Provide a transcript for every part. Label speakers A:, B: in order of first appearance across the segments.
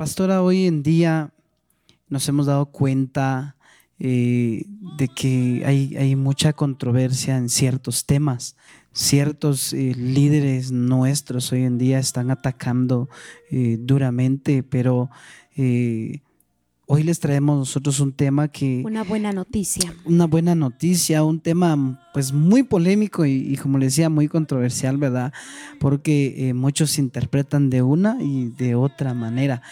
A: pastora, hoy en día nos hemos dado cuenta eh, de que hay, mucha controversia en ciertos temas. Ciertos eh, líderes nuestros hoy en día están atacando eh, duramente, pero hoy les traemos nosotros un tema que...
B: Una buena noticia.
A: Una buena noticia, un tema pues muy polémico y, y como les decía, muy controversial, ¿verdad? Porque muchos interpretan de una y de otra manera,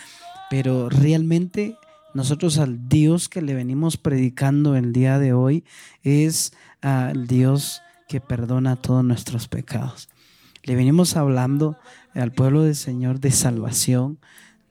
A: pero realmente nosotros al Dios que le venimos predicando el día de hoy es al Dios que perdona todos nuestros pecados. Le venimos hablando al pueblo del Señor de salvación,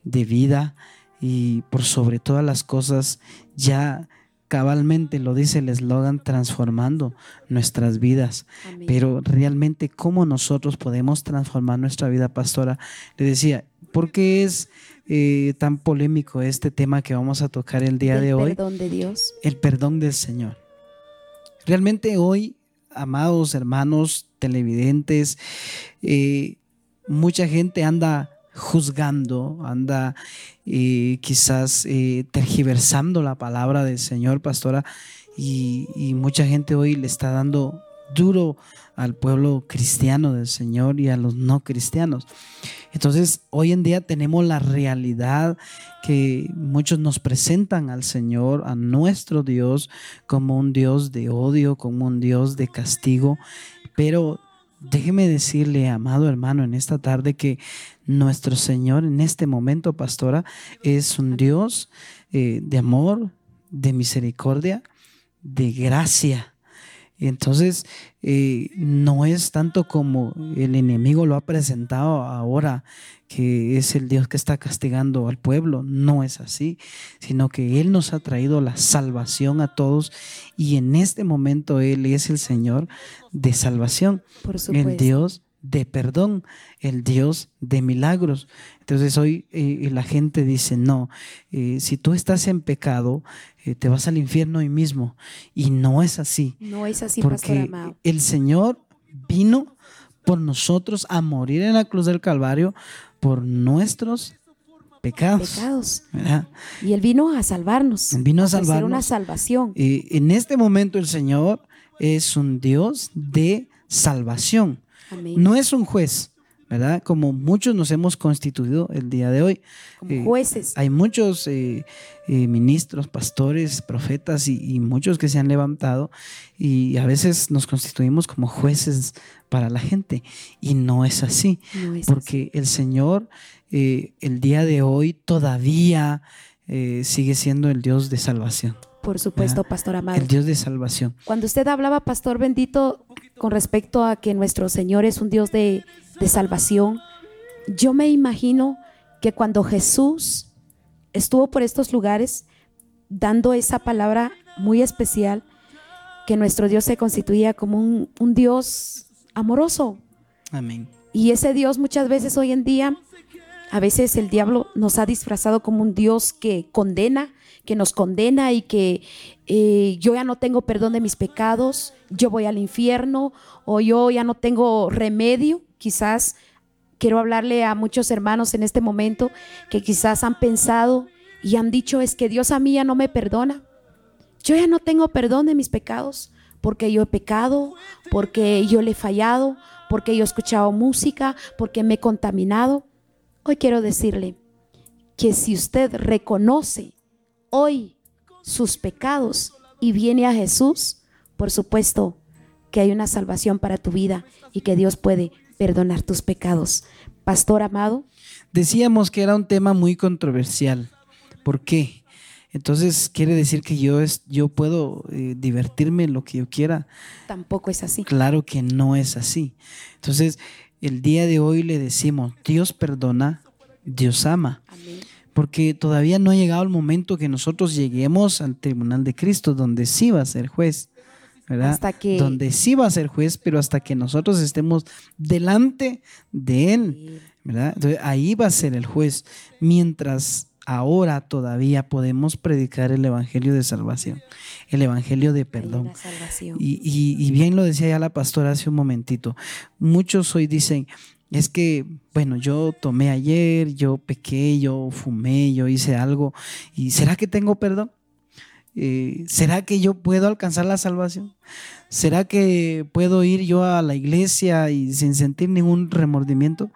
A: de vida y por sobre todas las cosas ya cabalmente lo dice el eslogan transformando nuestras vidas. Pero realmente cómo nosotros podemos transformar nuestra vida, pastora. Le decía, porque es eh, tan polémico este tema que vamos a tocar el día de hoy.
B: El perdón de Dios.
A: El perdón del Señor. Realmente hoy, amados hermanos televidentes, eh, mucha gente anda juzgando, anda eh, quizás tergiversando la palabra del Señor, pastora, y, y mucha gente hoy le está dando duro al pueblo cristiano del Señor y a los no cristianos. Entonces, hoy en día tenemos la realidad que muchos nos presentan al Señor, a nuestro Dios, como un Dios de odio, como un Dios de castigo. Pero déjeme decirle, amado hermano, en esta tarde que nuestro Señor en este momento, pastora, es un Dios eh, de amor, de misericordia, de gracia entonces, eh, no es tanto como el enemigo lo ha presentado ahora, que es el Dios que está castigando al pueblo. No es así, sino que Él nos ha traído la salvación a todos y en este momento Él es el Señor de salvación.
B: Por
A: el Dios de perdón, el Dios de milagros. Entonces hoy eh, la gente dice, no, eh, si tú estás en pecado, eh, te vas al infierno hoy mismo. Y no es así.
B: No es así,
A: porque el Señor vino por nosotros a morir en la cruz del Calvario por nuestros pecados.
B: pecados. Y Él vino a salvarnos.
A: Él vino a salvarnos.
B: una salvación.
A: en este momento el Señor es un Dios de salvación. No es un juez, ¿verdad? Como muchos nos hemos constituido el día de hoy.
B: Como eh, jueces.
A: Hay muchos eh, eh, ministros, pastores, profetas y, muchos que se han levantado y a veces nos constituimos como jueces para la gente y no es así, porque el Señor el día de hoy todavía sigue siendo el Dios de salvación.
B: Por supuesto, Pastor Amado.
A: El Dios de salvación.
B: Cuando usted hablaba, Pastor bendito, con respecto a que nuestro Señor es un Dios de, salvación, yo me imagino que cuando Jesús estuvo por estos lugares dando esa palabra muy especial, que nuestro Dios se constituía como un, un Dios amoroso.
A: Amén.
B: Y ese Dios muchas veces hoy en día, a veces el diablo nos ha disfrazado como un Dios que condena, que nos condena y que eh, yo ya no tengo perdón de mis pecados, yo voy al infierno o yo ya no tengo remedio. Quizás quiero hablarle a muchos hermanos en este momento que quizás han pensado y han dicho es que Dios a mí ya no me perdona. Yo ya no tengo perdón de mis pecados porque yo he pecado, porque yo le he fallado, porque yo he escuchado música, porque me he contaminado. Hoy quiero decirle que si usted reconoce hoy sus pecados y viene a Jesús, por supuesto que hay una salvación para tu vida y que Dios puede perdonar tus pecados. Pastor amado.
A: Decíamos que era un tema muy controversial. ¿Por qué? Entonces quiere decir que yo, es, yo puedo eh, divertirme en lo que yo quiera.
B: Tampoco es así.
A: Claro que no es así. Entonces, el día de hoy le decimos, Dios perdona, Dios ama. Amén porque todavía no ha llegado el momento que nosotros lleguemos al tribunal de Cristo, donde sí va a ser juez, ¿verdad?
B: Hasta que...
A: Donde sí va a ser juez, pero hasta que nosotros estemos delante de Él, ¿verdad? Entonces, ahí va a ser el juez, mientras ahora todavía podemos predicar el Evangelio de salvación, el Evangelio de perdón. Y, y, bien lo decía ya la pastora hace un momentito, muchos hoy dicen, es que, bueno, yo tomé ayer, yo pequé, yo fumé, yo hice algo, ¿y será que tengo perdón? Eh, ¿Será que yo puedo alcanzar la salvación? ¿Será que puedo ir yo a la iglesia y sin sentir ningún remordimiento?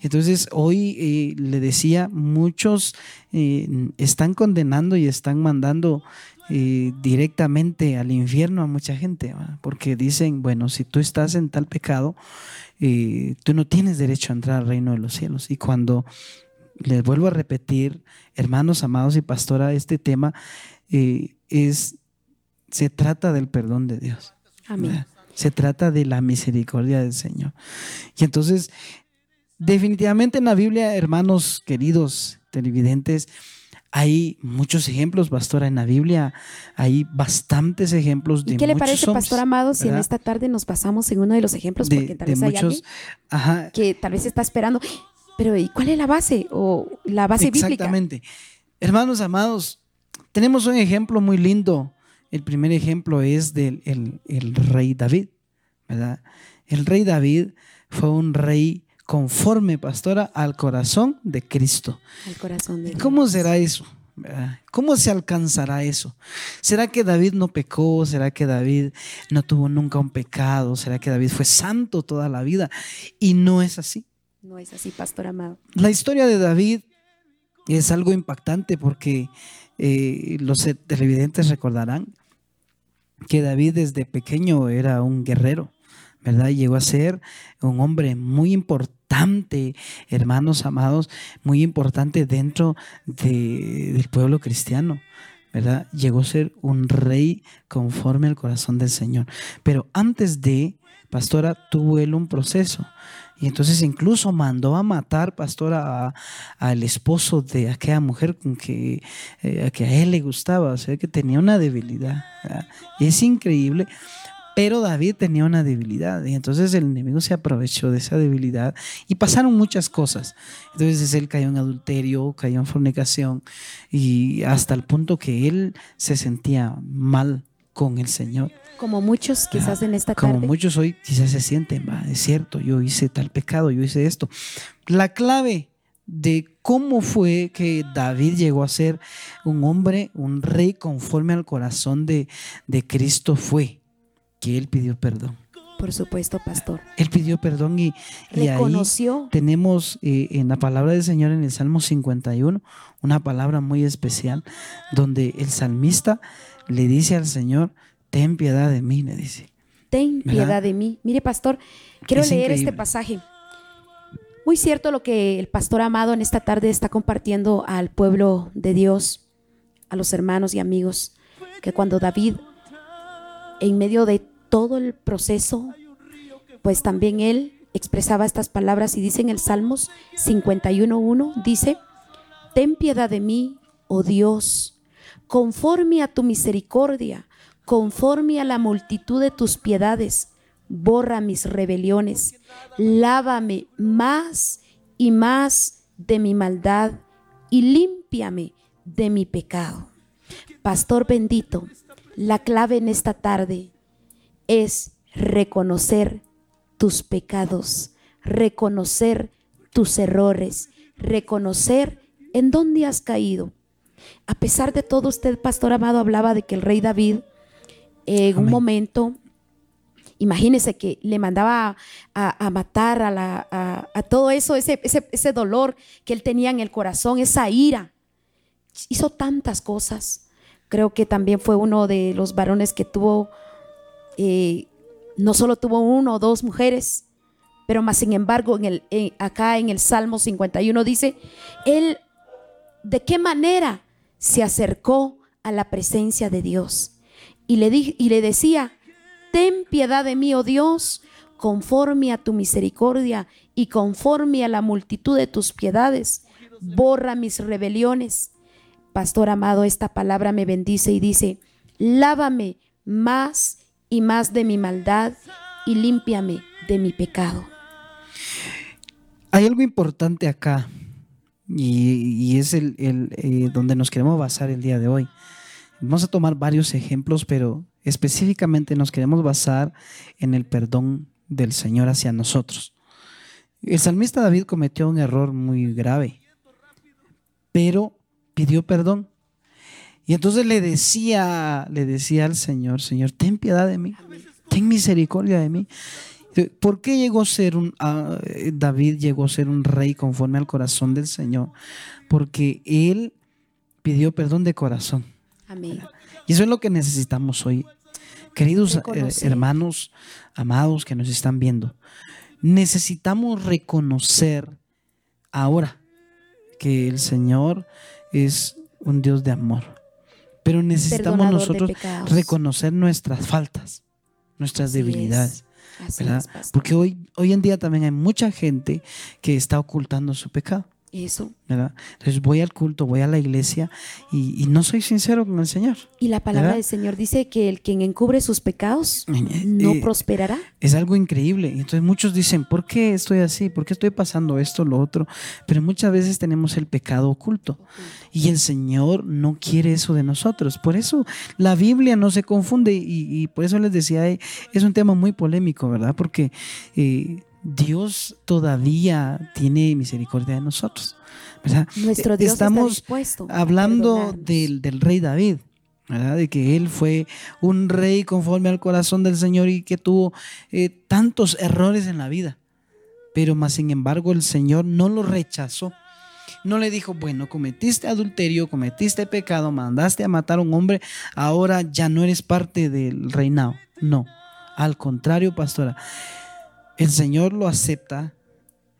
A: Entonces, hoy eh, le decía, muchos eh, están condenando y están mandando directamente al infierno a mucha gente, porque dicen, bueno, si tú estás en tal pecado, tú no tienes derecho a entrar al reino de los cielos. Y cuando les vuelvo a repetir, hermanos amados y pastora, este tema eh, es, se trata del perdón de Dios.
B: Amén.
A: Se trata de la misericordia del Señor. Y entonces, definitivamente en la Biblia, hermanos queridos televidentes, hay muchos ejemplos, pastora, en la Biblia hay bastantes ejemplos de
B: ¿Y ¿Qué le parece, pastor Amado, si en esta tarde nos pasamos en uno de los ejemplos? Porque tal vez hay muchos, que tal vez está esperando, pero ¿y cuál es la base o la base
A: bíblica? Exactamente. Hermanos amados, tenemos un ejemplo muy lindo. El primer ejemplo es del el, rey David, ¿verdad? El rey David fue un rey conforme, pastora, al corazón de Cristo.
B: Al corazón de
A: ¿Cómo será eso? ¿Cómo se alcanzará eso? ¿Será que David no pecó? ¿Será que David no tuvo nunca un pecado? ¿Será que David fue santo toda la vida? Y no es así.
B: No es así, pastor amado.
A: La historia de David es algo impactante porque eh, los televidentes recordarán que David desde pequeño era un guerrero, Llegó a ser un hombre muy importante, hermanos amados, muy importante dentro del pueblo cristiano. ¿verdad? Llegó a ser un rey conforme al corazón del Señor. Pero antes de, pastora, tuvo él un proceso. Y entonces incluso mandó a matar, pastora, al esposo de aquella mujer con que, eh, que a él le gustaba, o sea, que tenía una debilidad. Es increíble, pero David tenía una debilidad y entonces el enemigo se aprovechó de esa debilidad y pasaron muchas cosas. Entonces él cayó en adulterio, cayó en fornicación y hasta el punto que él se sentía mal con el Señor.
B: Como muchos quizás en esta tarde.
A: Como muchos hoy quizás se sienten, es cierto, yo hice tal pecado, yo hice esto. La clave de cómo fue que David llegó a ser un hombre, un rey conforme al corazón de, de Cristo fue que él pidió perdón.
B: Por supuesto, pastor.
A: Él pidió perdón y, y ahí tenemos eh, en la palabra del Señor en el Salmo 51 una palabra muy especial donde el salmista le dice al Señor, ten piedad de mí, le dice.
B: Ten piedad de mí. Mire, pastor, quiero leer este pasaje. Muy cierto lo que el pastor amado en esta tarde está compartiendo al pueblo de Dios, a los hermanos y amigos, que cuando David, en medio de todo el proceso, pues también él expresaba estas palabras y dice en el Salmos 51.1, dice, ten piedad de mí, oh Dios, conforme a tu misericordia, conforme a la multitud de tus piedades, borra mis rebeliones, lávame más y más de mi maldad y límpiame de mi pecado. Pastor bendito, la clave en esta tarde es reconocer tus pecados, reconocer tus errores, reconocer en dónde has caído a pesar de todo, usted, pastor amado, hablaba de que el rey David en un momento, imagínese que le mandaba a, matar a, todo eso, ese, ese, dolor que él tenía en el corazón, esa ira. Hizo tantas cosas. Creo que también fue uno de los varones que tuvo, eh, no solo tuvo uno o dos mujeres, pero más sin embargo, en el, acá en el Salmo 51 dice, él, ¿de qué manera se acercó a la presencia de Dios y le, y le decía, ten piedad de mí, oh Dios, conforme a tu misericordia y conforme a la multitud de tus piedades, borra mis rebeliones. Pastor amado, esta palabra me bendice y dice, lávame más y más de mi maldad y límpiame de mi pecado.
A: Hay algo importante acá y, es el, eh, donde nos queremos basar el día de hoy. Vamos a tomar varios ejemplos, pero específicamente nos queremos basar en el perdón del Señor hacia nosotros. El salmista David cometió un error muy grave, pero pidió perdón. Y entonces le decía, le decía al Señor, Señor, ten piedad de mí, ten misericordia de mí. ¿Por qué llegó a ser un ah, David llegó a ser un rey conforme al corazón del Señor? Porque él pidió perdón de corazón.
B: Amén.
A: Y eso es lo que necesitamos hoy. Queridos eh, hermanos, amados que nos están viendo, necesitamos reconocer ahora que el Señor es un Dios de amor. Pero necesitamos
B: Perdonador
A: nosotros reconocer nuestras faltas, nuestras
B: Así
A: debilidades. ¿verdad?
B: es.
A: Porque hoy, hoy en día también hay mucha gente que está ocultando su pecado.
B: Eso.
A: ¿verdad? Entonces voy al culto, voy a la iglesia y, y no soy sincero con el Señor.
B: Y la palabra
A: ¿Verdad?
B: del Señor dice que el quien encubre sus pecados no
A: Eh,
B: prosperará.
A: Es algo increíble. Entonces muchos dicen, ¿por qué estoy así? ¿Por qué estoy pasando esto, lo otro? Pero muchas veces tenemos el pecado oculto. Y el Señor no quiere eso de nosotros. Por eso la Biblia no se confunde y, y por eso les decía, eh, es un tema muy polémico, ¿verdad? Porque eh, Dios todavía tiene misericordia de nosotros. ¿verdad?
B: Nuestro Dios
A: Estamos
B: está
A: hablando del, del rey David, ¿verdad? De que él fue un rey conforme al corazón del Señor y que tuvo eh, tantos errores en la vida. Pero más sin embargo el Señor no lo rechazó. No le dijo, bueno, cometiste adulterio, cometiste pecado, mandaste a matar a un hombre, ahora ya no eres parte del reinado. No, al contrario, pastora, el Señor lo acepta,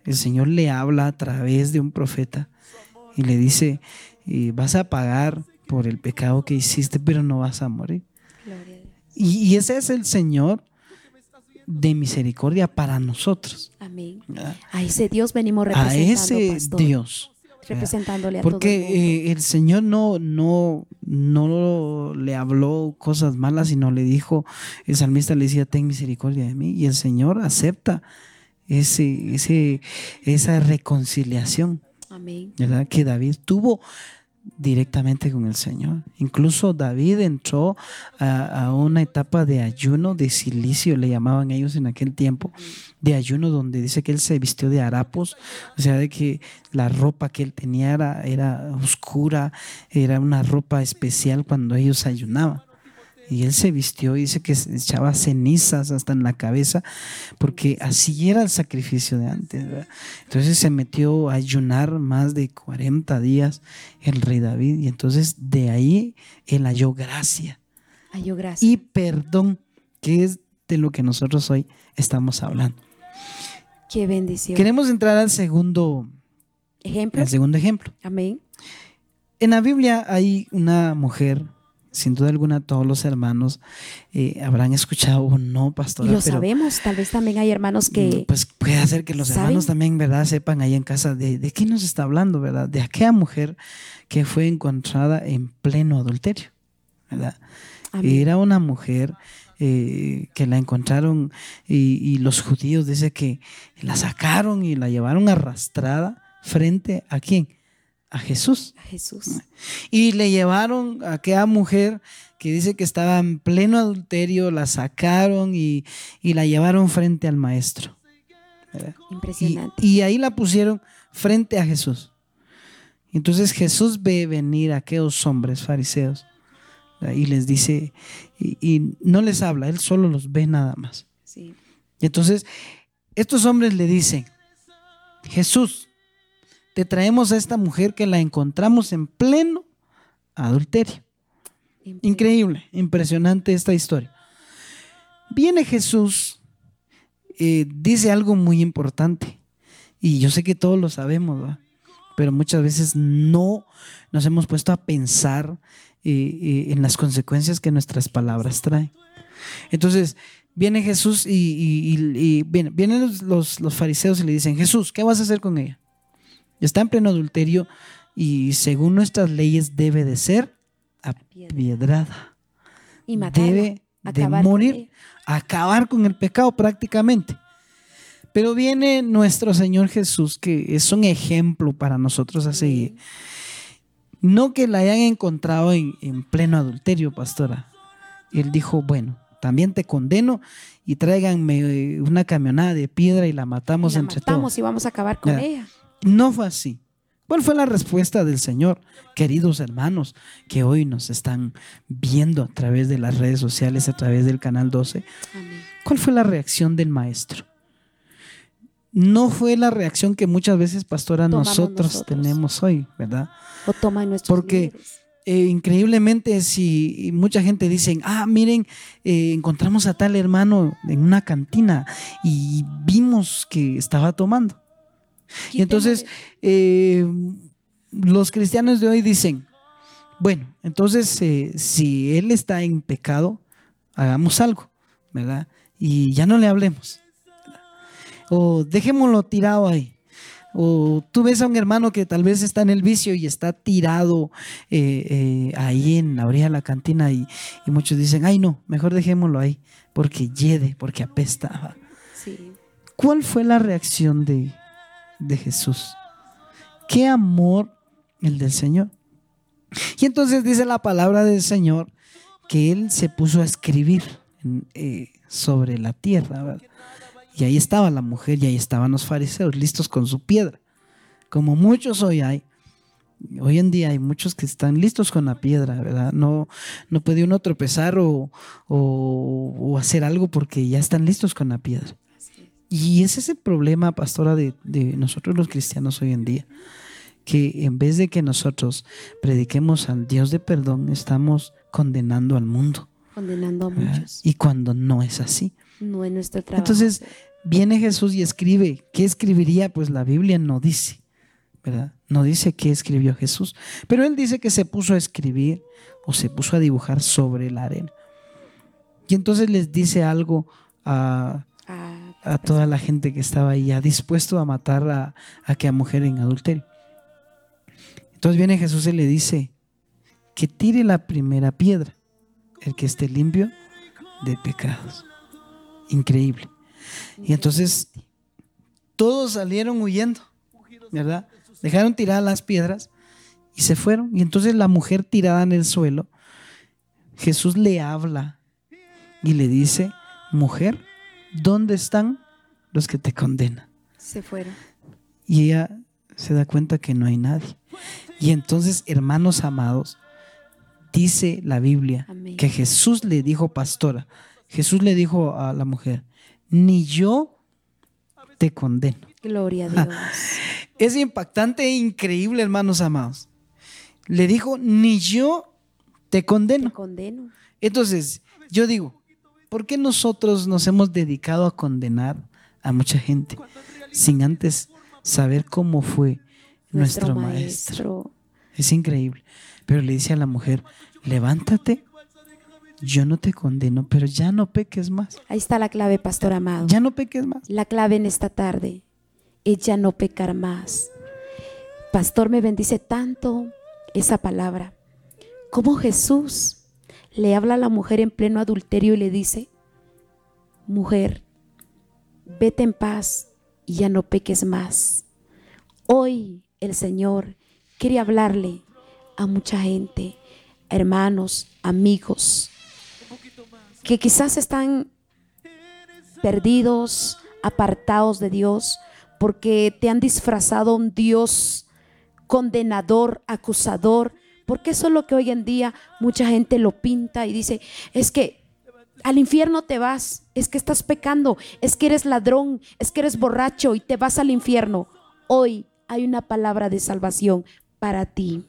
A: el Señor le habla a través de un profeta y le dice, vas a pagar por el pecado que hiciste, pero no vas a morir.
B: A.
A: Y, y ese es el Señor de misericordia para nosotros.
B: Amén. A ese Dios venimos
A: A
B: representando,
A: ese
B: pastor.
A: Dios.
B: Representándole a todo el
A: Porque
B: mundo.
A: eh, el Señor no, no, no le habló cosas malas, sino le dijo, el salmista le decía, ten misericordia de mí. Y el Señor acepta ese, ese, esa reconciliación.
B: Amén.
A: ¿verdad? Que David tuvo directamente con el Señor. Incluso David entró a, una etapa de ayuno, de silicio, le llamaban ellos en aquel tiempo, de ayuno donde dice que él se vistió de harapos, o sea, de que la ropa que él tenía era, era oscura, era una ropa especial cuando ellos ayunaban. Y él se vistió y dice que echaba cenizas hasta en la cabeza, porque así era el sacrificio de antes. ¿verdad? Entonces se metió a ayunar más de 40 días el rey David, y entonces de ahí él halló gracia
B: Ay, yo gracias.
A: y perdón, que es de lo que nosotros hoy estamos hablando.
B: Qué bendición.
A: Queremos entrar al segundo,
B: Ejemplo.
A: al segundo ejemplo.
B: Amén.
A: En la Biblia hay una mujer, sin duda alguna todos los hermanos eh, habrán escuchado o no,
B: Y
A: pastora.
B: lo
A: pero,
B: sabemos. Tal vez también hay hermanos que
A: Pues puede ser que los
B: ¿Saben?
A: hermanos también, ¿verdad? Sepan ahí en casa de, de qué nos está hablando, ¿verdad? De aquella mujer que fue encontrada en pleno adulterio, ¿verdad?
B: Amén.
A: Era una mujer eh, que la encontraron y, y los judíos dice que la sacaron y la llevaron arrastrada frente a quién? A Jesús.
B: a Jesús.
A: Y le llevaron a aquella mujer que dice que estaba en pleno adulterio, la sacaron y, y la llevaron frente al maestro. ¿verdad? Y,
B: Impresionante.
A: y ahí la pusieron frente a Jesús. Entonces Jesús ve venir a aquellos hombres fariseos ¿verdad? y les dice, y, y no les habla, él solo los ve nada más.
B: Sí.
A: Y entonces estos hombres le dicen, Jesús, te traemos a esta mujer que la encontramos en pleno adulterio. Increíble, impresionante esta historia. Viene Jesús, eh, dice algo muy importante, y yo sé que todos lo sabemos, pero muchas veces no nos hemos puesto a pensar eh, eh, en las consecuencias que nuestras palabras traen. Entonces, viene Jesús y, y- y- y vienen, vienen los, los- los fariseos y le dicen, Jesús, ¿qué vas a hacer con ella? Está en pleno adulterio y según nuestras leyes debe de ser apiedrada.
B: Y matarla,
A: Debe de morir, acabar con el pecado prácticamente. Pero viene nuestro Señor Jesús, que es un ejemplo para nosotros a seguir. No que la hayan encontrado en, en pleno adulterio, pastora. Él dijo, bueno, también te condeno y tráiganme una camionada de piedra y la matamos
B: Y la
A: entre
B: matamos
A: todos.
B: y vamos a acabar con
A: Ya.
B: ella.
A: No fue así. ¿Cuál fue la respuesta del Señor, queridos hermanos, que hoy nos están viendo a través de las redes sociales, a través del canal 12?
B: Amén.
A: ¿Cuál fue la reacción del maestro? No fue la reacción que muchas veces, pastora, nosotros,
B: nosotros.
A: tenemos hoy, ¿verdad?
B: O toma en nuestros
A: Porque-. Eh, increíblemente, si mucha gente dice, ah, miren, eh, encontramos a tal hermano en una cantina y vimos que estaba tomando. Y entonces eh, los cristianos de hoy dicen, bueno, entonces eh, si él está en pecado, hagamos algo, ¿verdad? Y ya no le hablemos. ¿verdad? O dejémoslo tirado ahí. O tú ves a un hermano que tal vez está en el vicio y está tirado eh, ahí en la orilla de la cantina y, y muchos dicen, ay no, mejor dejémoslo ahí porque hiede, porque apesta.
B: Sí.
A: ¿Cuál fue la reacción de, de Jesús? ¿Qué amor el del Señor? Y entonces dice la palabra del Señor que Él se puso a escribir eh, sobre la tierra. ¿verdad? Y ahí estaba la mujer y ahí estaban los fariseos listos con su piedra. Como muchos hoy hay. Hoy en día hay muchos que están listos con la piedra, ¿verdad? No, no puede uno tropezar o, o- o hacer algo porque ya están listos con la piedra. Y ese es el problema, pastora, de, de nosotros los cristianos hoy en día. Que en vez de que nosotros prediquemos al Dios de perdón, estamos condenando al mundo.
B: Condenando a muchos.
A: Y cuando no es así.
B: No es nuestro trabajo.
A: Entonces viene Jesús y escribe. ¿Qué escribiría? Pues la Biblia no dice, ¿verdad? No dice qué escribió Jesús. Pero él dice que se puso a escribir o se puso a dibujar sobre la arena. Y entonces les dice algo a, a toda la gente que estaba ahí, ya dispuesto a matar a, a aquella mujer en adulterio. Entonces viene Jesús y le dice que tire la primera piedra, el que esté limpio de pecados. Increíble. Y entonces todos salieron huyendo, ¿verdad? Dejaron tiradas las piedras y se fueron. Y entonces la mujer tirada en el suelo, Jesús le habla y le dice, mujer, ¿dónde están los que te condenan?
B: se fueron.
A: Y ella se da cuenta que no hay nadie. Y entonces, hermanos amados, dice la Biblia
B: Amén.
A: que Jesús le dijo, pastora, Jesús le dijo a la mujer, ni yo te condeno.
B: Gloria a Dios.
A: Es impactante e increíble, hermanos amados. Le dijo, ni yo te
B: Te
A: condeno.
B: condeno.
A: Entonces, yo digo, ¿por qué nosotros nos hemos dedicado a condenar a mucha gente sin antes saber cómo fue nuestro, maestro? Es increíble. Pero le dice a la mujer, levántate, yo no te condeno, pero ya no peques más.
B: Ahí está la clave, pastor amado.
A: Ya no peques más.
B: La clave en esta tarde es ya no pecar más. Pastor, me bendice tanto esa palabra. Como Jesús le habla a la mujer en pleno adulterio y le dice, mujer, vete en paz y ya no peques más. Hoy el Señor quiere hablarle a mucha gente, hermanos, amigos, que quizás están perdidos, apartados de Dios, porque te han disfrazado un Dios condenador, acusador, porque eso es lo que hoy en día mucha gente lo pinta y dice, es que al infierno te vas, es que estás pecando, es que eres ladrón, es que eres borracho y te vas al infierno. Hoy hay una palabra de salvación para ti,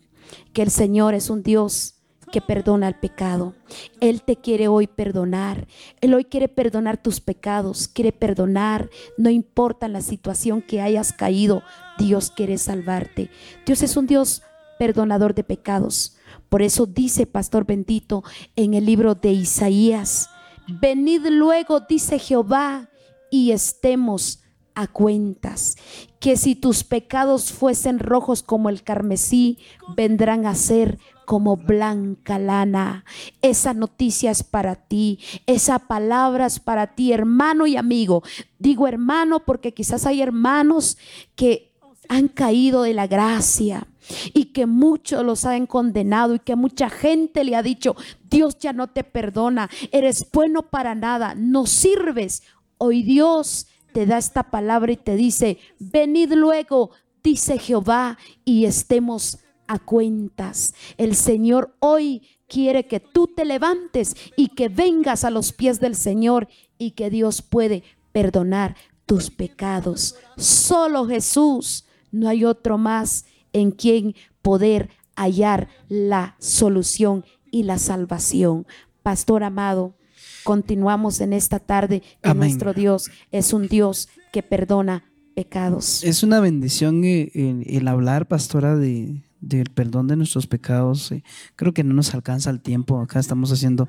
B: que el Señor es un Dios que perdona el pecado. Él te quiere hoy perdonar. Él hoy quiere perdonar tus pecados, quiere perdonar, no importa la situación que hayas caído, Dios quiere salvarte. Dios es un Dios perdonador de pecados. Por eso dice Pastor bendito en el libro de Isaías, venid luego, dice Jehová, y estemos a cuentas, que si tus pecados fuesen rojos como el carmesí, vendrán a ser como blanca lana. Esa noticia es para ti, esa palabra es para ti, hermano y amigo. Digo hermano porque quizás hay hermanos que han caído de la gracia y que muchos los han condenado y que mucha gente le ha dicho, Dios ya no te perdona, eres bueno para nada, no sirves. Hoy Dios te da esta palabra y te dice, venid luego, dice Jehová, y estemos a cuentas. El Señor hoy quiere que tú te levantes y que vengas a los pies del Señor y que Dios puede perdonar tus pecados. Solo Jesús, no hay otro más en quien poder hallar la solución y la salvación. Pastor amado, continuamos en esta tarde que nuestro Dios es un Dios que perdona pecados.
A: Es una bendición eh, el, hablar, pastora, de, del perdón de nuestros pecados. Eh, creo que no nos alcanza el tiempo. Acá estamos haciendo,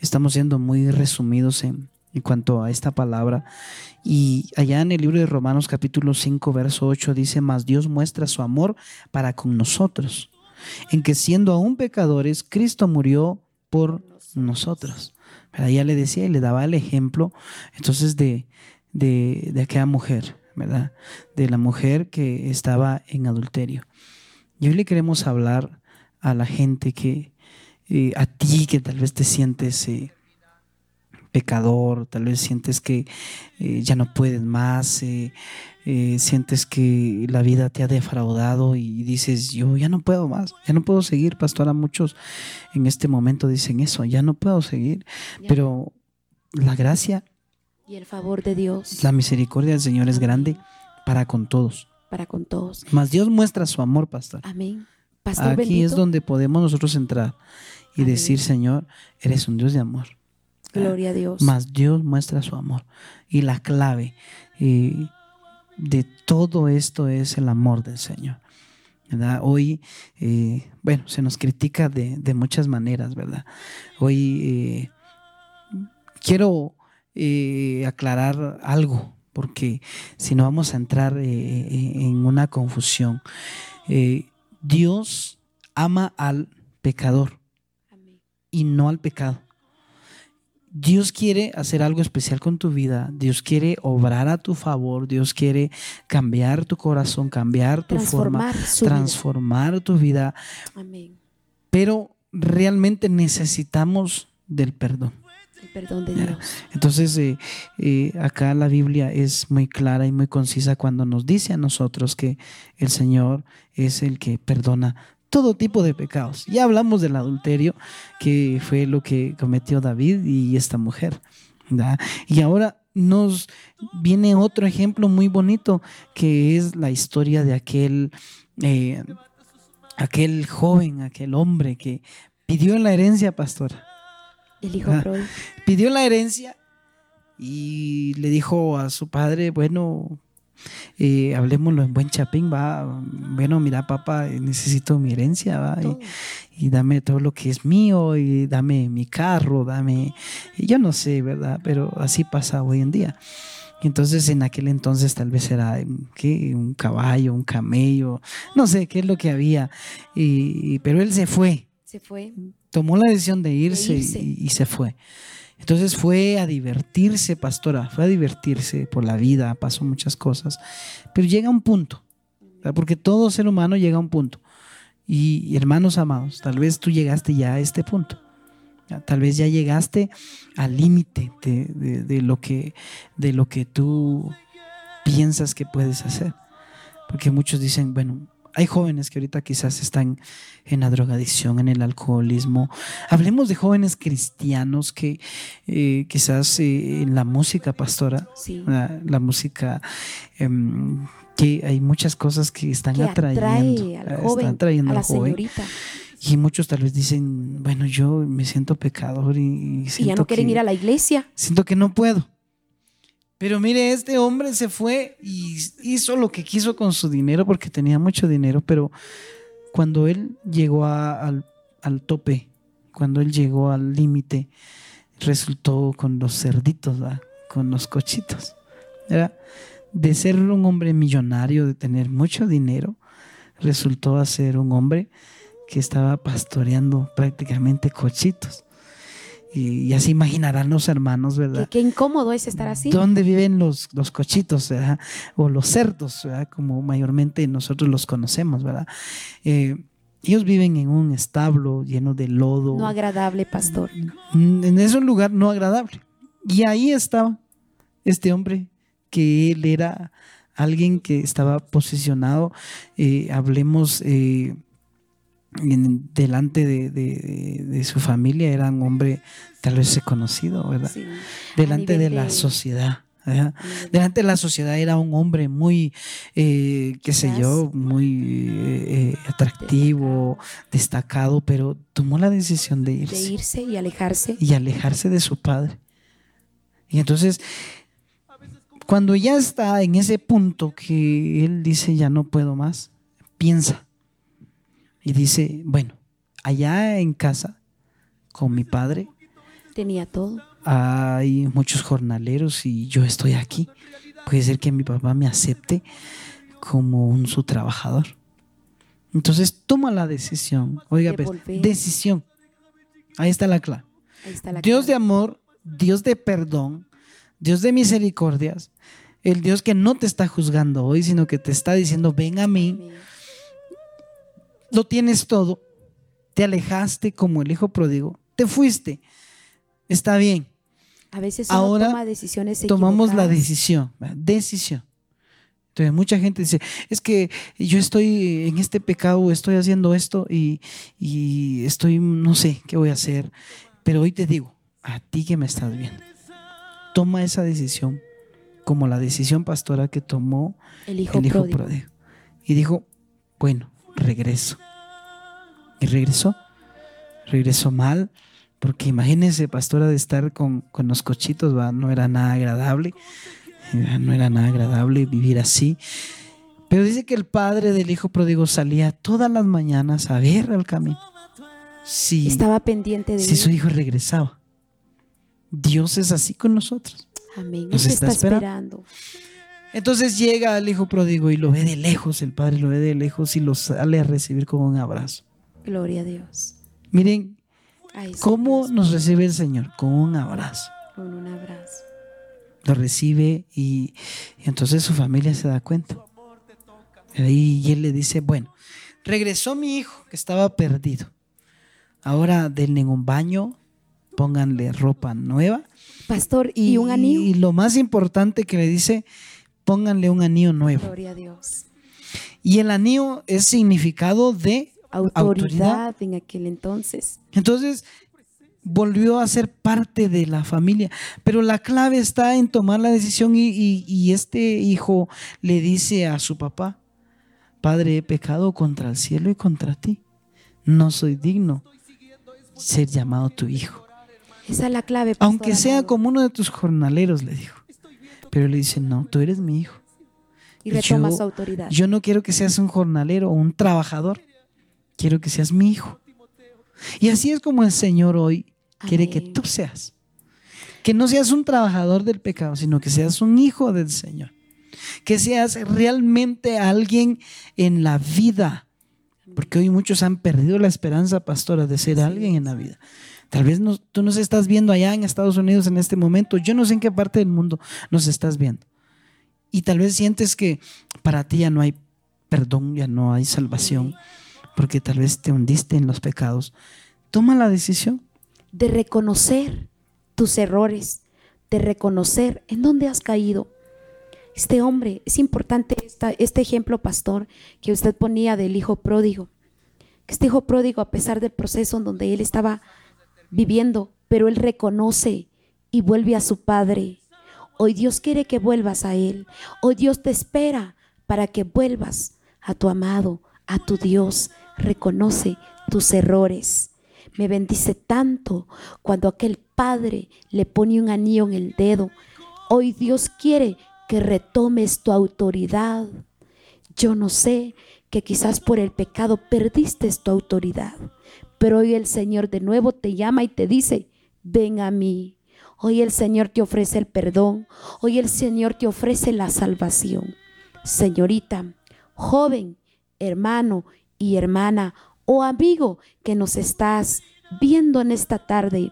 A: estamos siendo muy resumidos en, en cuanto a esta palabra. Y allá en el libro de Romanos capítulo 5, verso 8 dice, mas Dios muestra su amor para con nosotros, en que siendo aún pecadores, Cristo murió por nosotros. Pero le decía y le daba el ejemplo entonces de, de, de aquella mujer, ¿verdad? De la mujer que estaba en adulterio. Y hoy le queremos hablar a la gente que, eh, a ti que tal vez te sientes... Eh, pecador, tal vez sientes que eh, ya no puedes más, eh, eh, sientes que la vida te ha defraudado y dices, yo ya no puedo más, ya no puedo seguir, pastora, muchos en este momento dicen eso, ya no puedo seguir, pero la gracia
B: y el favor de Dios,
A: la misericordia del Señor es grande para con todos.
B: Para con todos.
A: Mas Dios muestra su amor, pastor.
B: Amén.
A: Aquí es donde podemos nosotros entrar y decir, Señor, eres un Dios de amor.
B: Gloria a Dios.
A: Mas Dios muestra su amor. Y la clave de todo esto es el amor del Señor. ¿verdad? Hoy, eh, bueno, se nos critica de, muchas maneras, ¿verdad? Hoy eh, quiero eh, aclarar algo, porque si no vamos a entrar en una confusión. Dios ama al pecador y no al pecado. Dios quiere hacer algo especial con tu vida, Dios quiere obrar a tu favor, Dios quiere cambiar tu corazón, cambiar tu forma, transformar tu vida. Amén. Pero realmente necesitamos del perdón.
B: El perdón de Dios.
A: Entonces, eh, eh, acá la Biblia es muy clara y muy concisa cuando nos dice a nosotros que el Señor es el que perdona todo tipo de pecados. Ya hablamos del adulterio, que fue lo que cometió David y esta mujer. Y ahora nos viene otro ejemplo muy bonito, que es la historia de aquel, eh, aquel joven, aquel hombre que pidió la herencia, pastora.
B: El hijo
A: Pidió la herencia y le dijo a su padre, bueno, eh, hablemoslo en buen chapín, va, bueno, mira papá, necesito mi herencia, va, y, dame todo lo que es mío, y dame mi carro, dame, yo no sé, ¿verdad? Pero así pasa hoy en día. Entonces en aquel entonces tal vez era ¿qué? un caballo, un camello, no sé qué es lo que había, y, pero él se fue.
B: Se fue.
A: Tomó la decisión de irse, y se fue. Entonces fue a divertirse, pastora, fue a divertirse por la vida, pasó muchas cosas, pero llega un punto, porque todo ser humano llega a un punto. Y hermanos amados, tal vez tú llegaste ya a este punto. Tal vez ya llegaste al límite de, lo que, de lo que tú piensas que puedes hacer. Porque muchos dicen, bueno, hay jóvenes que ahorita quizás están en la drogadicción, en el alcoholismo. Hablemos de jóvenes cristianos que eh, quizás eh, en la música pastora, la, música, em, que hay muchas cosas que están atrayendo, al joven, están atrayendo a la Señorita. Y muchos tal vez dicen, bueno, yo me siento pecador y,
B: y ya no quieren ir a la iglesia.
A: Siento que no puedo. Pero mire, este hombre se fue y hizo lo que quiso con su dinero porque tenía mucho dinero, pero cuando él llegó al, tope, cuando él llegó al límite, resultó con los cerditos, con los cochitos. De ser un hombre millonario, de tener mucho dinero, resultó a ser un hombre que estaba pastoreando prácticamente cochitos. Y ya se imaginarán los hermanos, ¿verdad?
B: Qué, qué incómodo es estar así.
A: ¿Dónde viven los, los cochitos, ¿verdad? O los cerdos, ¿verdad? Como mayormente nosotros los conocemos, ¿verdad? Eh, ellos viven en un establo lleno de lodo.
B: No agradable, pastor.
A: Mm, En ese lugar no agradable. Y ahí estaba este hombre, que él era alguien que estaba posicionado, eh, hablemos, eh, delante de, de- de su familia, era un hombre tal vez reconocido, ¿verdad?
B: Sí.
A: delante de la
B: de-
A: sociedad.
B: de-
A: Delante de la sociedad era un hombre muy, eh, qué sé yo, muy eh, eh, atractivo, destacado, pero tomó la decisión de
B: de
A: irse
B: irse y alejarse.
A: y alejarse de su padre. Y entonces, cuando ya está en ese punto que él dice, ya no puedo más, piensa y dice, bueno, allá en casa, con mi padre,
B: Tenía todo.
A: hay muchos jornaleros y yo estoy aquí. Puede ser que mi papá me acepte como un su trabajador. Entonces toma la decisión. Oiga, pues, decisión. Ahí está la clave.
B: Ahí está la
A: Dios de amor, Dios de perdón, Dios de misericordias, el Dios que no te está juzgando hoy, sino que te está diciendo, ven a mí,
B: Amén.
A: Lo tienes todo, te alejaste como el hijo pródigo, te fuiste, está bien,
B: A veces uno
A: Ahora
B: toma decisiones
A: tomamos la decisión, decisión. Entonces mucha gente dice, es que yo estoy en este pecado, estoy haciendo esto y, y estoy, no sé qué voy a hacer, pero hoy te digo, a ti que me estás viendo, toma esa decisión como la decisión pastora que tomó
B: El hijo,
A: el hijo
B: pródigo.
A: pródigo. Y dijo, bueno, regreso. Y regresó. Regresó mal, porque imagínense, pastora, de estar con, con los cochitos, ¿va? no era nada agradable. No era nada agradable vivir así. Pero dice que el padre del hijo pródigo salía todas las mañanas a ver al camino. Si,
B: Estaba pendiente de
A: si
B: él.
A: su hijo regresaba. Dios es así con nosotros.
B: Amén.
A: nos
B: Nos
A: está
B: está
A: esperando.
B: esperando.
A: Entonces llega el hijo pródigo y lo ve de lejos, el padre lo ve de lejos y lo sale a recibir con un abrazo.
B: Gloria a Dios.
A: Miren
B: Ay,
A: cómo
B: Dios,
A: nos recibe el Señor, con un abrazo.
B: Con un abrazo.
A: Lo recibe y, y entonces su familia se da cuenta. Y él le dice, bueno, regresó mi hijo que estaba perdido. Ahora denle un baño, pónganle ropa nueva.
B: Pastor, ¿y, un anillo?
A: Y lo más importante que le dice, pónganle un anillo nuevo.
B: Gloria a Dios.
A: Y el anillo es significado de
B: Autoridad, en aquel entonces.
A: Entonces volvió a ser parte de la familia. Pero la clave está en tomar la decisión y, y- y este hijo le dice a su papá, Padre, he pecado contra el cielo y contra ti. No soy digno ser llamado tu hijo.
B: Esa es la clave.
A: Aunque sea como uno de tus jornaleros, le dijo. Pero le dice, no, tú eres mi hijo.
B: Y retoma
A: yo-
B: su autoridad.
A: Yo no quiero que seas un jornalero o un trabajador. Quiero que seas mi hijo. Y así es como el Señor hoy quiere que tú seas. Que no seas un trabajador del pecado, sino que seas un hijo del Señor. Que seas realmente alguien en la vida. Porque hoy muchos han perdido la esperanza, pastora, de ser alguien en la vida. Tal vez no- tú nos estás viendo allá en Estados Unidos en este momento. Yo no sé en qué parte del mundo nos estás viendo. Y tal vez sientes que para ti ya no hay perdón, ya no hay salvación, porque tal vez te hundiste en los pecados. Toma la decisión.
B: de reconocer tus errores, de reconocer en dónde has caído. Este hombre, es importante esta- este ejemplo, pastor, que usted ponía del hijo pródigo. Este hijo pródigo, a pesar del proceso en donde él estaba viviendo, pero él reconoce y vuelve a su padre. Hoy Dios quiere que vuelvas a Él. Hoy Dios te espera para que vuelvas a tu amado, a tu Dios. Reconoce tus errores. Me bendice tanto cuando aquel padre le pone un anillo en el dedo. Hoy Dios quiere que retomes tu autoridad. Yo no sé que quizás por el pecado perdiste tu autoridad, pero hoy el Señor de nuevo te llama y te dice, ven a mí. Hoy el Señor te ofrece el perdón, hoy el Señor te ofrece la salvación. Señorita, joven, hermano y hermana o amigo que nos estás viendo en esta tarde,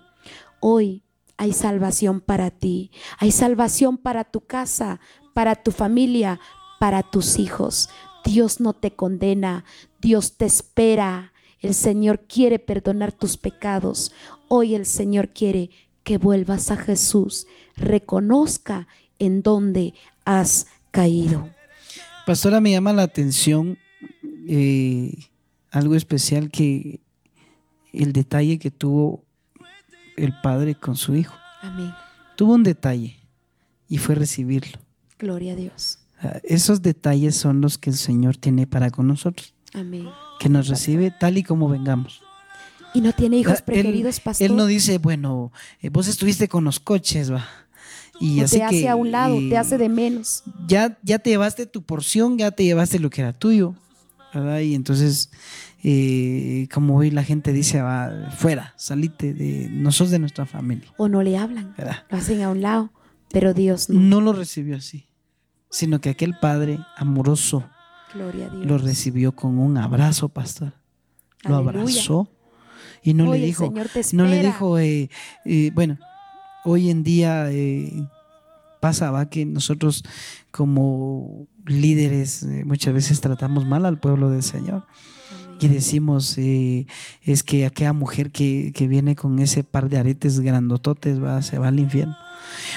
B: Hoy hay salvación para ti, hay salvación para tu casa, para tu familia, para tus hijos. Dios no te condena, Dios te espera. El Señor quiere perdonar tus pecados. Hoy el Señor quiere que vuelvas a Jesús, reconozca en dónde has caído.
A: Pastora, me llama la atención eh, algo especial que el detalle que tuvo el padre con su hijo.
B: Amén.
A: Tuvo un detalle y fue recibirlo.
B: Gloria a Dios.
A: Ah, Esos detalles son los que el Señor tiene para con nosotros,
B: Amén.
A: que nos recibe tal y como vengamos.
B: Y no tiene hijos
A: Ah,
B: preferidos,
A: él,
B: pastor.
A: él no dice, bueno, eh, vos estuviste con los coches, va. Y
B: O
A: así
B: te hace
A: que,
B: a un lado,
A: eh,
B: te hace de menos.
A: ya, ya te llevaste tu porción, ya te llevaste lo que era tuyo, ¿verdad? Y entonces, eh, como hoy la gente dice, va, fuera, salite de, no sos de nuestra familia,
B: O no le hablan,
A: ¿verdad?
B: lo hacen a un lado, pero Dios no.
A: No lo recibió así, sino que aquel padre amoroso
B: Gloria a Dios.
A: lo recibió con un abrazo, pastor. Lo
B: Aleluya.
A: abrazó y no
B: Hoy
A: le dijo, no le dijo, eh, eh, bueno, hoy en día eh, pasa va que nosotros como líderes eh, muchas veces tratamos mal al pueblo del Señor y decimos eh, es que aquella mujer que, que viene con ese par de aretes grandototes va, se va al infierno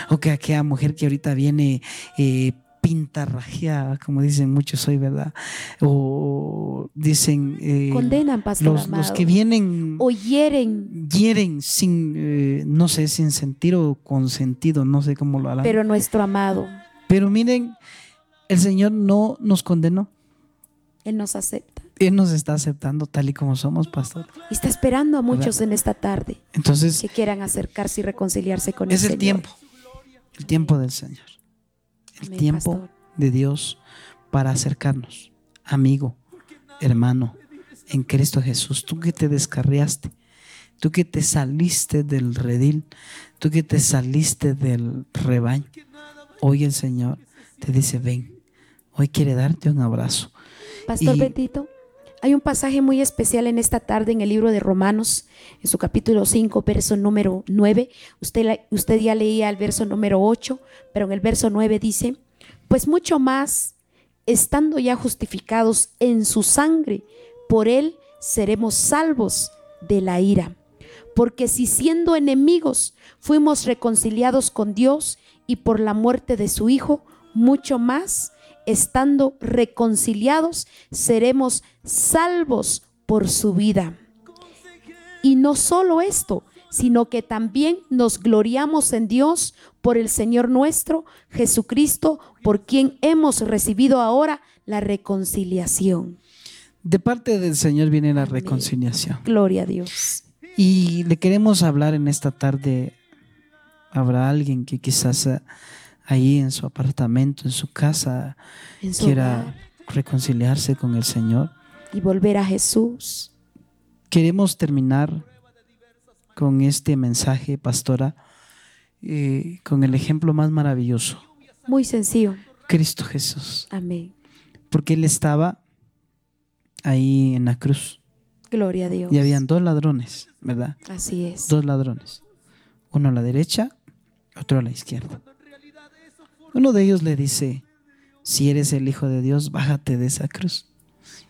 A: o que aquella mujer que ahorita viene eh, pintarrajeada como dicen muchos hoy verdad o dicen eh,
B: Condenan, pastor
A: los, que vienen
B: O hieren,
A: hieren sin, eh, no sé, sin sentir o con sentido, no sé cómo lo harán. Pero,
B: pero nuestro amado,
A: miren, el Señor no nos condenó.
B: Él nos acepta.
A: Él nos está aceptando tal y como somos, pastor.
B: Y está esperando a muchos en esta tarde
A: Entonces,
B: que quieran acercarse y reconciliarse con
A: es
B: el
A: el
B: Señor.
A: tiempo, el tiempo del Señor. El tiempo
B: pastor.
A: de Dios para acercarnos, amigo, hermano, en Cristo Jesús. Tú que te descarriaste, tú que te saliste del redil, tú que te saliste del rebaño. Hoy el Señor te dice, ven, hoy quiere darte un abrazo.
B: Pastor
A: Y-
B: Bendito, hay un pasaje muy especial en esta tarde en el libro de Romanos, en su capítulo 5, verso número 9. Usted, usted ya leía el verso número 8, pero en el verso 9 dice, pues mucho más, estando ya justificados en su sangre, por él seremos salvos de la ira. Porque si siendo enemigos fuimos reconciliados con Dios y por la muerte de su Hijo, mucho más, estando reconciliados, seremos salvos por su vida. Y no solo esto, sino que también nos gloriamos en Dios por el Señor nuestro Jesucristo, por quien hemos recibido ahora la reconciliación.
A: De parte del Señor viene la reconciliación.
B: Gloria a Dios.
A: Y le queremos hablar en esta tarde. Habrá alguien que quizás eh, ahí en su apartamento, en su casa,
B: En su
A: quiera
B: hogar.
A: reconciliarse con el Señor.
B: y volver a Jesús.
A: Queremos terminar con este mensaje, pastora, eh, con el ejemplo más maravilloso,
B: Muy sencillo.
A: Cristo Jesús,
B: Amén.
A: porque Él estaba ahí en la cruz
B: Gloria a Dios.
A: y habían dos ladrones, ¿verdad?
B: Así es.
A: Dos ladrones, uno a la derecha, otro a la izquierda. Uno de ellos le dice, si eres el Hijo de Dios, bájate de esa cruz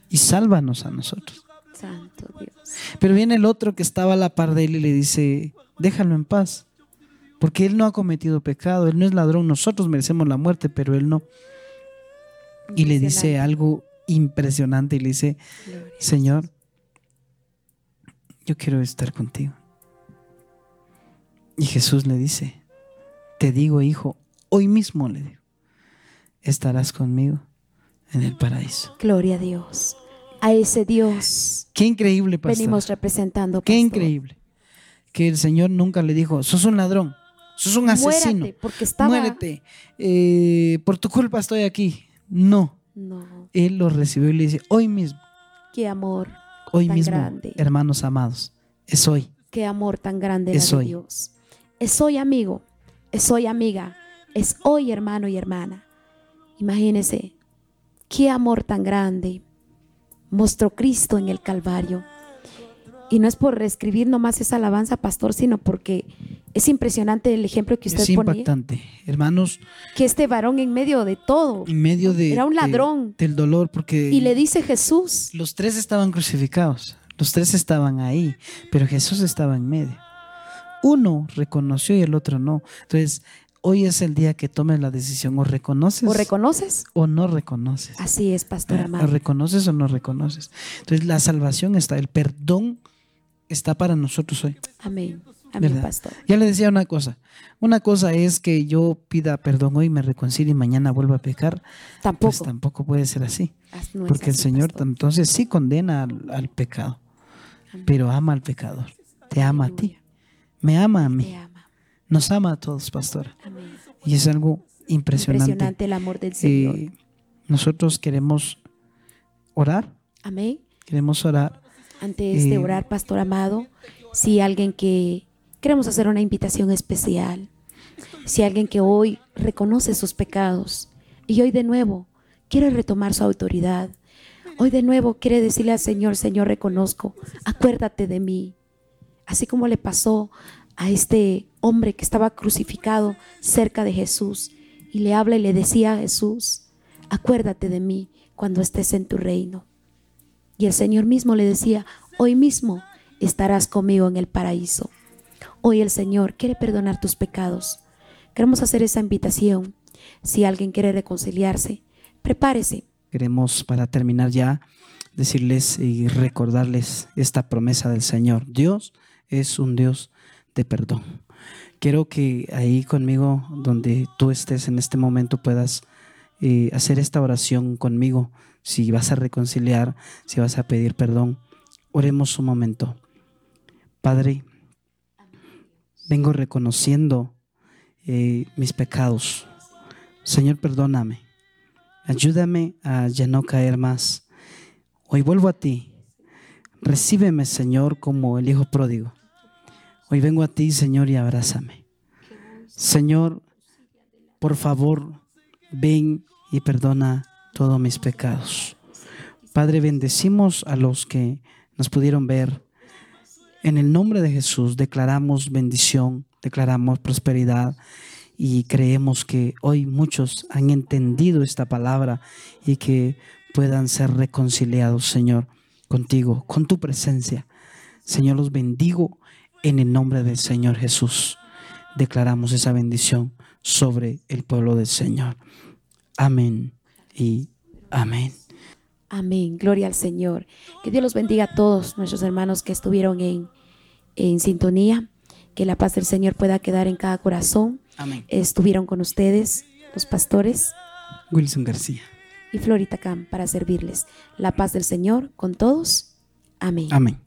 A: y sálvanos a nosotros.
B: Santo Dios.
A: Pero viene el otro que estaba a la par de él y le dice, déjalo en paz, porque él no ha cometido pecado, él no es ladrón, nosotros merecemos la muerte, pero él no. Y le dice algo impresionante y le dice. Señor, yo quiero estar contigo. Y Jesús le dice, te digo, hijo, hoy mismo le digo, estarás conmigo en el paraíso.
B: Gloria a Dios. A ese Dios
A: Qué increíble, pastor.
B: venimos representando.
A: Qué increíble. Que el Señor nunca le dijo, sos un ladrón, sos un asesino,
B: Muérate, porque estaba.
A: muérete, eh, por tu culpa estoy aquí. No,
B: No,
A: Él lo recibió y le dice, hoy mismo,
B: qué amor,
A: hoy
B: Tan
A: mismo,
B: grande.
A: hermanos amados, es hoy.
B: qué amor tan grande
A: Es
B: de
A: hoy.
B: Dios. Es hoy, amigo. Es hoy, amiga. Es hoy, hermano y hermana. Imagínese qué amor tan grande mostró Cristo en el Calvario. Y no es por reescribir nomás esa alabanza, pastor, sino porque Es impresionante el ejemplo que usted
A: Es
B: ponía.
A: impactante. Hermanos,
B: Que este varón en medio de todo
A: en medio de,
B: Era un
A: de-
B: ladrón.
A: del dolor, porque
B: y le dice Jesús,
A: los tres estaban crucificados, los tres estaban ahí, pero Jesús estaba en medio. Uno reconoció y el otro no. Entonces, hoy es el día que tomes la decisión, o reconoces
B: ¿o reconoces?
A: o no reconoces.
B: Así es, pastor
A: ¿O
B: amado.
A: reconoces o no reconoces? Entonces, la salvación está, el perdón está para nosotros hoy.
B: Amén. Amén, pastor.
A: Ya le decía una cosa. Una cosa es que yo pida perdón hoy, me reconcilie y mañana vuelva a pecar.
B: Tampoco.
A: Pues tampoco puede ser así.
B: No es
A: Porque el Señor
B: pastor.
A: entonces sí condena al, al pecado, pero ama al pecador. Te ama a ti. Me ama a mí. Nos ama a todos, pastora.
B: Amén.
A: Y es algo impresionante.
B: Impresionante el amor del Señor.
A: Eh, nosotros queremos orar,
B: Amén.
A: queremos orar.
B: Antes de
A: Eh,
B: orar, pastor amado, si alguien que queremos hacer una invitación especial, si alguien que hoy reconoce sus pecados y hoy de nuevo quiere retomar su autoridad, hoy de nuevo quiere decirle al Señor, Señor, reconozco, acuérdate de mí, así como le pasó a este hombre que estaba crucificado cerca de Jesús y le habla y le decía a Jesús, acuérdate de mí cuando estés en tu reino. Y el Señor mismo le decía, hoy mismo estarás conmigo en el paraíso. Hoy el Señor quiere perdonar tus pecados. Queremos hacer esa invitación. Si alguien quiere reconciliarse, prepárese.
A: Queremos, para terminar ya, decirles y recordarles esta promesa del Señor. Dios es un Dios de perdón. Quiero que ahí conmigo, donde tú estés en este momento, puedas eh, hacer esta oración conmigo. Si vas a reconciliar, si vas a pedir perdón, oremos un momento. Padre, vengo reconociendo eh, mis pecados. Señor, perdóname. Ayúdame a ya no caer más. Hoy vuelvo a ti. Recíbeme, Señor, como el Hijo pródigo. Hoy vengo a ti, Señor, y abrázame. Señor, por favor, ven y perdona todos mis pecados. Padre, bendecimos a los que nos pudieron ver. En el nombre de Jesús declaramos bendición, declaramos prosperidad y creemos que hoy muchos han entendido esta palabra y que puedan ser reconciliados, Señor, contigo, con tu presencia. Señor, los bendigo en el nombre del Señor Jesús. Declaramos esa bendición sobre el pueblo del Señor. Amén y amén.
B: Amén. Gloria al Señor. Que Dios los bendiga a todos nuestros hermanos que estuvieron en, en sintonía. Que la paz del Señor pueda quedar en cada corazón.
A: Amén.
B: Estuvieron con ustedes los pastores
A: Wilson García.
B: y Florita Cam para servirles. La paz del Señor con todos. Amén.
A: Amén.